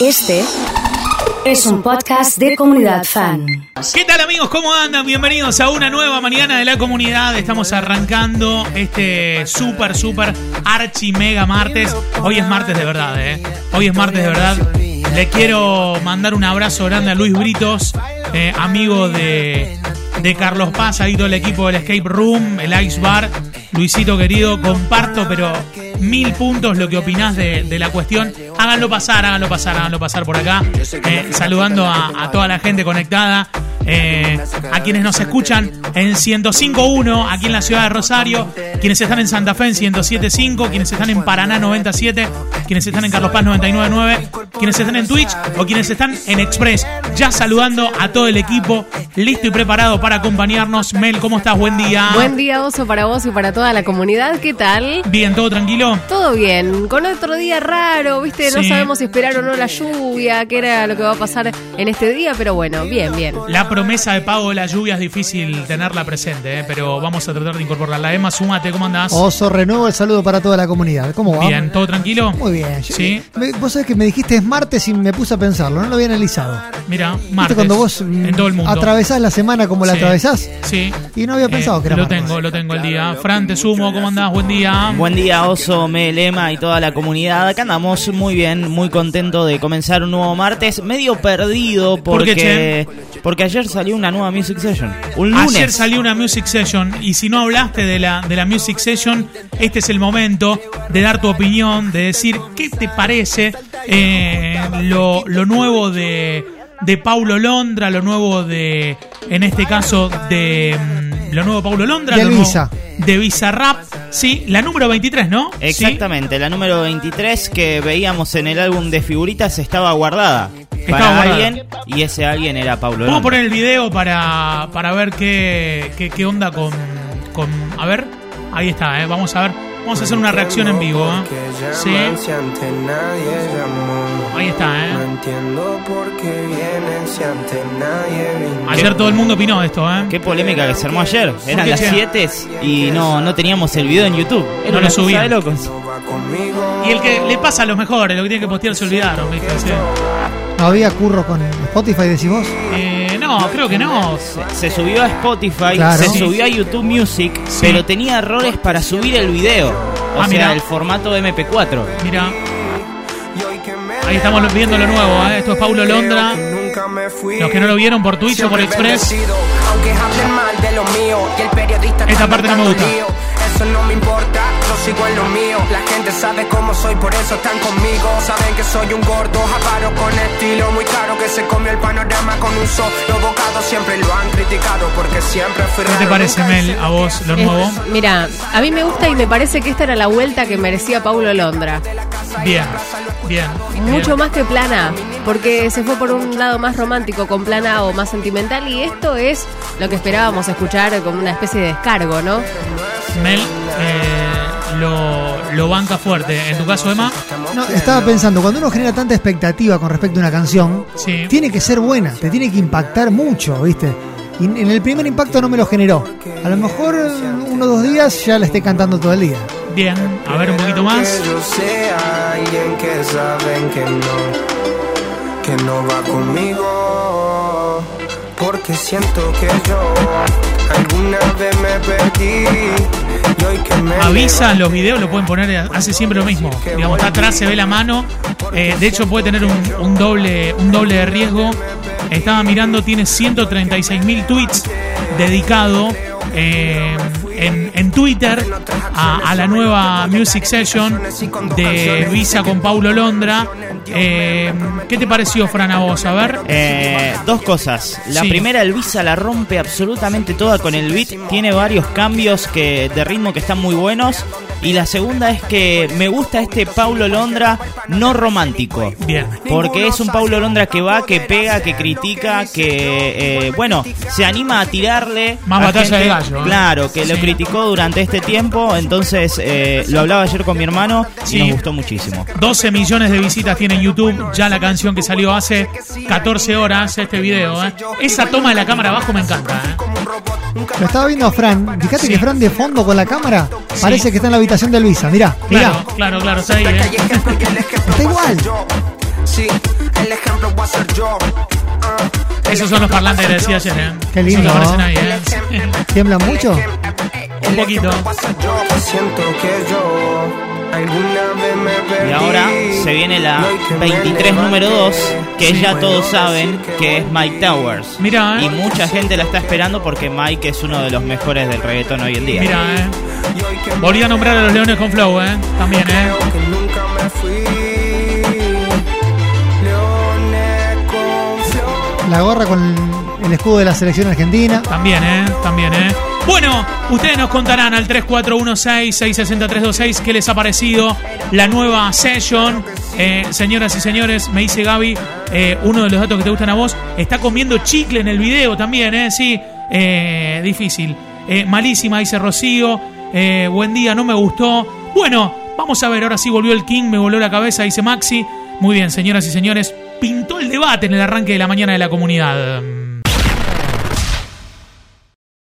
Este es un podcast de comunidad fan. ¿Qué tal amigos? ¿Cómo andan? Bienvenidos a una nueva mañana de la comunidad. Estamos arrancando este súper, súper archi mega martes. Hoy es martes de verdad, ¿eh? Hoy es martes de verdad. Le quiero mandar un abrazo grande a Luis Britos, eh, amigo de, de Carlos Paz, ahí todo el equipo del Escape Room, el Ice Bar. Luisito querido, comparto, pero mil puntos lo que opinás de, de la cuestión. Háganlo pasar, háganlo pasar, háganlo pasar por acá. Eh, saludando a, a toda la gente conectada. Eh, a quienes nos escuchan en 105.1 aquí en la ciudad de Rosario, quienes están en Santa Fe en 107.5, quienes están en Paraná 97, quienes están en Carlos Paz 99.9, quienes están en Twitch o quienes están en Express. Ya saludando a todo el equipo, listo y preparado para acompañarnos. Mel, ¿cómo estás? Buen día. Buen día, Oso, para vos y para toda la comunidad. ¿Qué tal? Bien, ¿todo tranquilo? Todo bien. Con otro día raro, ¿viste? No Sí. sabemos si esperar o no la lluvia, qué era lo que va a pasar en este día, pero bueno, bien, bien. La promesa de pago de la lluvia es difícil tenerla presente, ¿eh? pero vamos a tratar de incorporarla. Emma, súmate, ¿cómo andás? Oso, renuevo el saludo para toda la comunidad. ¿Cómo va? Bien, ¿todo tranquilo? Muy bien. Sí. Me- vos sabés que me dijiste es martes y me puse a pensarlo, no lo había analizado. Mira, ¿Viste martes. cuando vos mm, en todo el mundo. atravesás la semana como la Sí. atravesás? Sí. Y no había pensado Eh, que era Lo martes. tengo, lo tengo el día. Fran, te sumo, ¿cómo andás? Buen día. Buen día, Oso, Melema y toda la comunidad. Acá andamos muy bien, muy contento de comenzar un nuevo martes. Medio perdido ¿Por qué, porque, porque ayer salió una nueva Music Session. Un lunes. Ayer salió una Music Session y si no hablaste de la, de la Music Session, este es el momento de dar tu opinión, de decir qué te parece eh, lo, lo nuevo de, de Paulo Londra, lo nuevo de, en este caso, de mm, lo nuevo de Paulo Londra, De lo nuevo Visa. de Bizarrap, sí, la número 23, ¿no? Sí. Exactamente, la número 23 que veíamos en el álbum de figuritas estaba guardada para alguien y ese alguien era Paulo Vamos a poner el video para, para ver qué, qué, qué onda con, con... A ver, ahí está, ¿eh? vamos a ver. Vamos a hacer una reacción en vivo. ¿eh? Sí, ahí está. No ¿eh? entiendo por qué vienen si ante nadie vino. Ayer todo el mundo opinó de esto. ¿eh? Qué polémica que se armó ayer. Eran las che? 7 y no, no teníamos el video en YouTube. Era No lo conmigo. Y el que le pasa a los mejores, lo que tiene que postear se olvidaron. ¿viste? Sí. ¿No había curro con Spotify, decís vos? Eh, no, creo que no. Se subió a Spotify, Claro. se subió a YouTube Music, Sí. pero tenía errores para subir el video. O Ah, sea, mirá. el formato MP4. Mira, ahí estamos viendo lo nuevo. ¿eh? Esto es Paulo Londra. Los que no lo vieron por Twitch o por Express. bendecido, Aunque hablen mal de lo mío y el periodista Esta parte no me gusta. lío. Eso no me importa, yo sigo en lo mío. La gente sabe cómo soy, por eso están conmigo. Saben que soy un gordo, avaro con estilo muy caro que se comió el panorama con un solo bocado. Siempre lo han criticado porque siempre fui ¿Qué te parece, Mel, a vos lo Es- nuevo? mira, a mí me gusta y me parece que esta era la vuelta que merecía Paulo Londra. Bien, bien. Mucho bien. más que Plan A, porque se fue por un lado más romántico con Plan A o más sentimental y esto es lo que esperábamos escuchar como una especie de descargo, ¿no? Mel eh, lo, lo banca fuerte. En tu caso, Emma, No, estaba pensando, cuando uno genera tanta expectativa con respecto a una canción, Sí. tiene que ser buena, te tiene que impactar mucho, ¿viste? Y en el primer impacto no me lo generó. A lo mejor uno o dos días ya la esté cantando todo el día. bien. A ver un poquito más. Que yo sea alguien que saben que no, que no va conmigo. Porque siento que yo alguna vez me perdí. Avisan los videos, lo pueden poner, hace siempre lo mismo. Digamos, está atrás, se ve la mano. Eh, de hecho, puede tener un, doble, un doble de riesgo. Estaba mirando, tiene 136 mil tweets dedicado eh, en, en Twitter a, a la nueva Music Session de Visa con Paulo Londra. Eh, ¿Qué te pareció, Fran, a vos? A ver. Eh, dos cosas. La Sí. primera, el Visa la rompe absolutamente toda con el beat. Tiene varios cambios que, de ritmo que están muy buenos. Y la segunda es que me gusta este Paulo Londra no romántico. Bien. Porque es un Paulo Londra que va, que pega, que critica, que, eh, bueno, se anima a tirarle. Más a batalla de gallo, ¿eh? Claro, que lo criticó durante este tiempo. Entonces, eh, lo hablaba ayer con mi hermano y Sí. nos gustó muchísimo. 12 millones de visitas tiene en YouTube. Ya la canción que salió hace 14 horas, este video. ¿eh? Esa toma de la cámara abajo me encanta. Lo estaba viendo a Fran. Fíjate Sí. que Fran de fondo con la cámara parece que está en la habitación de Luisa. Mirá, mirá. Claro, claro, claro, está ahí. ¿eh? Está igual. Ah, Esos son los parlantes que decía ayer, ¿eh? Qué lindo, ahí, ¿eh? ¿Tiemblan mucho? Un poquito. Y ahora se viene la No hay que me 23 número 2, que Sí, ya todos saben que es Mike Towers. Mira, ¿eh? Y mucha gente la está esperando porque Mike es uno de los mejores del reggaetón hoy en día. Mira, ¿eh? Volví a nombrar a los Leones con Flow, ¿eh? También, ¿eh? La gorra con el escudo de la selección argentina. También, ¿eh? También, ¿eh? Bueno, ustedes nos contarán al 3416-66326 qué les ha parecido la nueva session. Eh, señoras y señores, me dice Gaby, eh, uno de los datos que te gustan a vos, está comiendo chicle en el video también, ¿eh? Sí, eh, difícil. Eh, malísima, dice Rocío. Eh, buen día, no me gustó. Bueno, vamos a ver, ahora sí volvió el King, me voló la cabeza, dice Maxi. Muy bien, señoras y señores, pintó el debate en el arranque de la mañana de la comunidad.